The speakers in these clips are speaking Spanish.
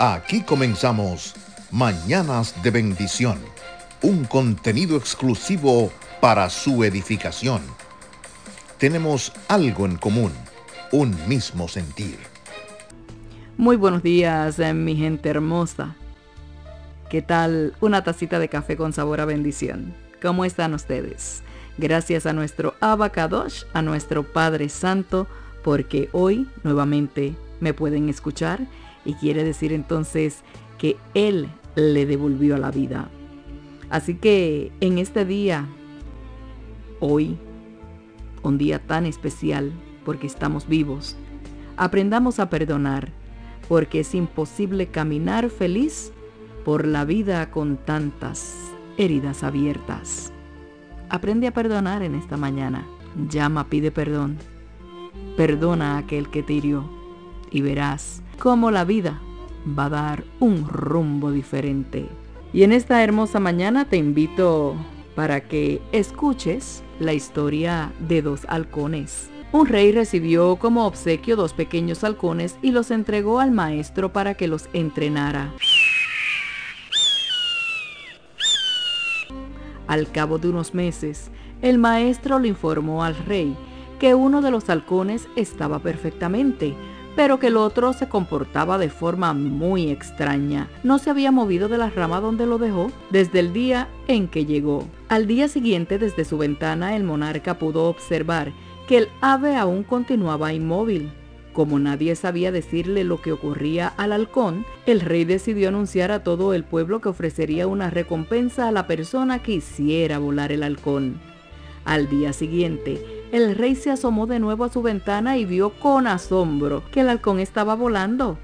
Aquí comenzamos Mañanas de Bendición, un contenido exclusivo para su edificación. Tenemos algo en común, un mismo sentir. Muy buenos días, eh, mi gente hermosa. ¿Qué tal una tacita de café con sabor a bendición? ¿Cómo están ustedes? Gracias a nuestro Abacadosh, a nuestro Padre Santo, porque hoy nuevamente me pueden escuchar y quiere decir entonces que Él le devolvió a la vida. Así que en este día, hoy, un día tan especial porque estamos vivos, aprendamos a perdonar porque es imposible caminar feliz por la vida con tantas heridas abiertas. Aprende a perdonar en esta mañana. Llama, pide perdón. Perdona a aquel que te hirió y verás cómo la vida va a dar un rumbo diferente. Y en esta hermosa mañana te invito para que escuches la historia de dos halcones. Un rey recibió como obsequio dos pequeños halcones y los entregó al maestro para que los entrenara. Al cabo de unos meses, el maestro le informó al rey que uno de los halcones estaba perfectamente, pero que el otro se comportaba de forma muy extraña. No se había movido de la rama donde lo dejó desde el día en que llegó. Al día siguiente, desde su ventana, el monarca pudo observar que el ave aún continuaba inmóvil. Como nadie sabía decirle lo que ocurría al halcón, el rey decidió anunciar a todo el pueblo que ofrecería una recompensa a la persona que hiciera volar el halcón. Al día siguiente, el rey se asomó de nuevo a su ventana y vio con asombro que el halcón estaba volando.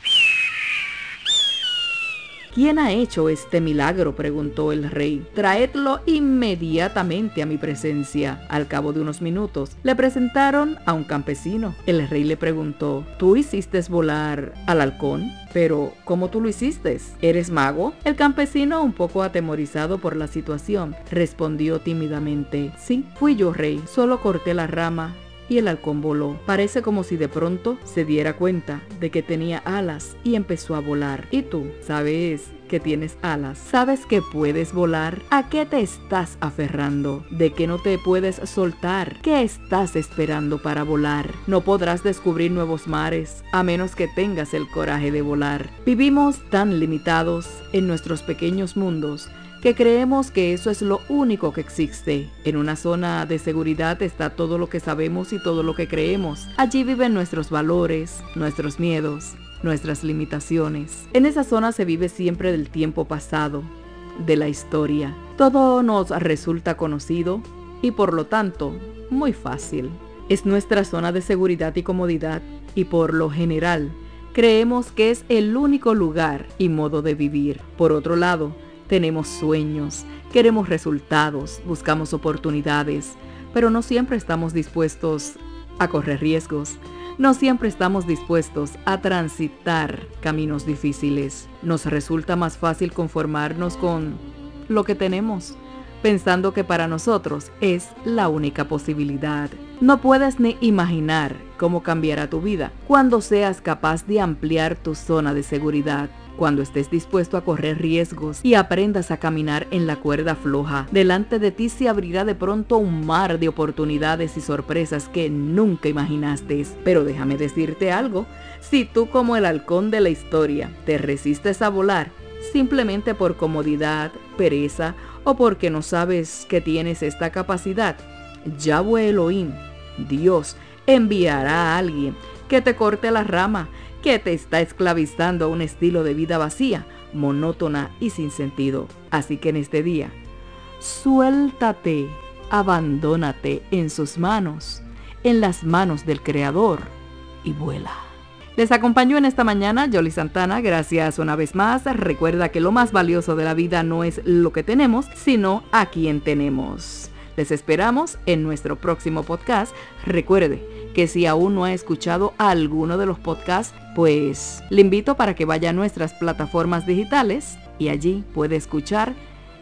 ¿Quién ha hecho este milagro? preguntó el rey. Traedlo inmediatamente a mi presencia. Al cabo de unos minutos, le presentaron a un campesino. El rey le preguntó, ¿tú hiciste volar al halcón? Pero, ¿cómo tú lo hiciste? ¿Eres mago? El campesino, un poco atemorizado por la situación, respondió tímidamente, sí, fui yo rey, solo corté la rama y el halcón voló. Parece como si de pronto se diera cuenta de que tenía alas y empezó a volar. ¿Y tú sabes que tienes alas? ¿Sabes que puedes volar? ¿A qué te estás aferrando? ¿De qué no te puedes soltar? ¿Qué estás esperando para volar? No podrás descubrir nuevos mares a menos que tengas el coraje de volar. Vivimos tan limitados en nuestros pequeños mundos que creemos que eso es lo único que existe. En una zona de seguridad está todo lo que sabemos y todo lo que creemos. Allí viven nuestros valores, nuestros miedos, nuestras limitaciones. En esa zona se vive siempre del tiempo pasado, de la historia. Todo nos resulta conocido y por lo tanto muy fácil. Es nuestra zona de seguridad y comodidad y por lo general creemos que es el único lugar y modo de vivir. Por otro lado, tenemos sueños, queremos resultados, buscamos oportunidades, pero no siempre estamos dispuestos a correr riesgos. No siempre estamos dispuestos a transitar caminos difíciles. Nos resulta más fácil conformarnos con lo que tenemos, pensando que para nosotros es la única posibilidad. No puedes ni imaginar cómo cambiará tu vida cuando seas capaz de ampliar tu zona de seguridad cuando estés dispuesto a correr riesgos y aprendas a caminar en la cuerda floja, delante de ti se abrirá de pronto un mar de oportunidades y sorpresas que nunca imaginaste. Pero déjame decirte algo, si tú como el halcón de la historia te resistes a volar, simplemente por comodidad, pereza o porque no sabes que tienes esta capacidad, Yahweh Elohim, Dios, enviará a alguien que te corte la rama que te está esclavizando a un estilo de vida vacía, monótona y sin sentido. Así que en este día, suéltate, abandónate en sus manos, en las manos del Creador, y vuela. Les acompañó en esta mañana Jolly Santana, gracias una vez más. Recuerda que lo más valioso de la vida no es lo que tenemos, sino a quien tenemos. Les esperamos en nuestro próximo podcast. Recuerde, que si aún no ha escuchado alguno de los podcasts, pues le invito para que vaya a nuestras plataformas digitales y allí puede escuchar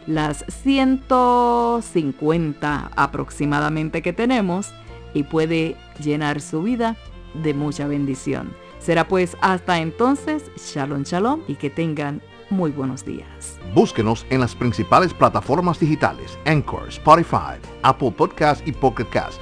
las 150 aproximadamente que tenemos y puede llenar su vida de mucha bendición. Será pues hasta entonces, shalom shalom y que tengan muy buenos días. Búsquenos en las principales plataformas digitales, Anchor, Spotify, Apple Podcast y Pocket Cast,